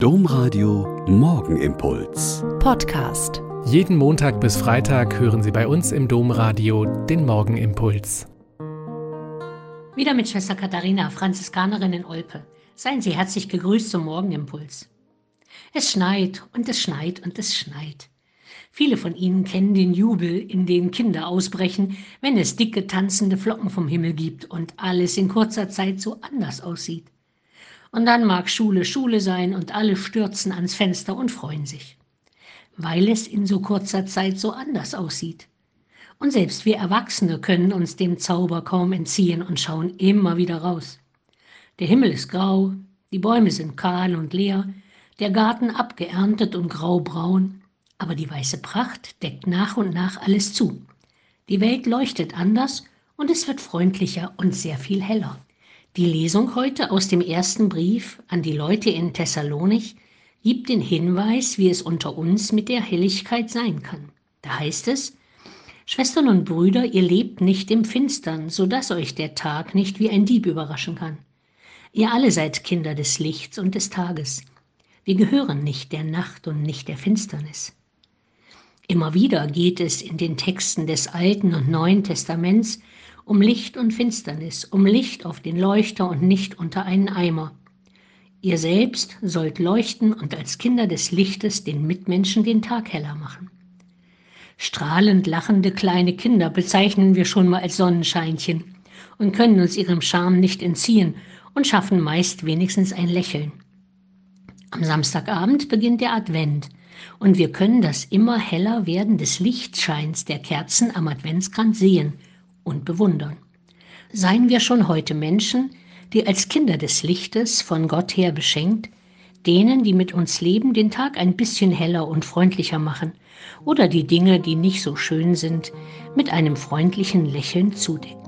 Domradio Morgenimpuls. Podcast. Jeden Montag bis Freitag hören Sie bei uns im Domradio den Morgenimpuls. Wieder mit Schwester Katharina, Franziskanerin in Olpe. Seien Sie herzlich gegrüßt zum Morgenimpuls. Es schneit und es schneit und es schneit. Viele von Ihnen kennen den Jubel, in den Kinder ausbrechen, wenn es dicke tanzende Flocken vom Himmel gibt und alles in kurzer Zeit so anders aussieht. Und dann mag Schule Schule sein und alle stürzen ans Fenster und freuen sich, weil es in so kurzer Zeit so anders aussieht. Und selbst wir Erwachsene können uns dem Zauber kaum entziehen und schauen immer wieder raus. Der Himmel ist grau, die Bäume sind kahl und leer, der Garten abgeerntet und graubraun, aber die weiße Pracht deckt nach und nach alles zu. Die Welt leuchtet anders und es wird freundlicher und sehr viel heller. Die Lesung heute aus dem ersten Brief an die Leute in Thessalonich gibt den Hinweis, wie es unter uns mit der Helligkeit sein kann. Da heißt es, Schwestern und Brüder, ihr lebt nicht im Finstern, so dass euch der Tag nicht wie ein Dieb überraschen kann. Ihr alle seid Kinder des Lichts und des Tages. Wir gehören nicht der Nacht und nicht der Finsternis. Immer wieder geht es in den Texten des Alten und Neuen Testaments um Licht und Finsternis, um Licht auf den Leuchter und nicht unter einen Eimer. Ihr selbst sollt leuchten und als Kinder des Lichtes den Mitmenschen den Tag heller machen. Strahlend lachende kleine Kinder bezeichnen wir schon mal als Sonnenscheinchen und können uns ihrem Charme nicht entziehen und schaffen meist wenigstens ein Lächeln. Am Samstagabend beginnt der Advent und wir können das immer heller werden des Lichtscheins der Kerzen am Adventskranz sehen und bewundern. Seien wir schon heute Menschen, die als Kinder des Lichtes von Gott her beschenkt, denen, die mit uns leben, den Tag ein bisschen heller und freundlicher machen oder die Dinge, die nicht so schön sind, mit einem freundlichen Lächeln zudecken.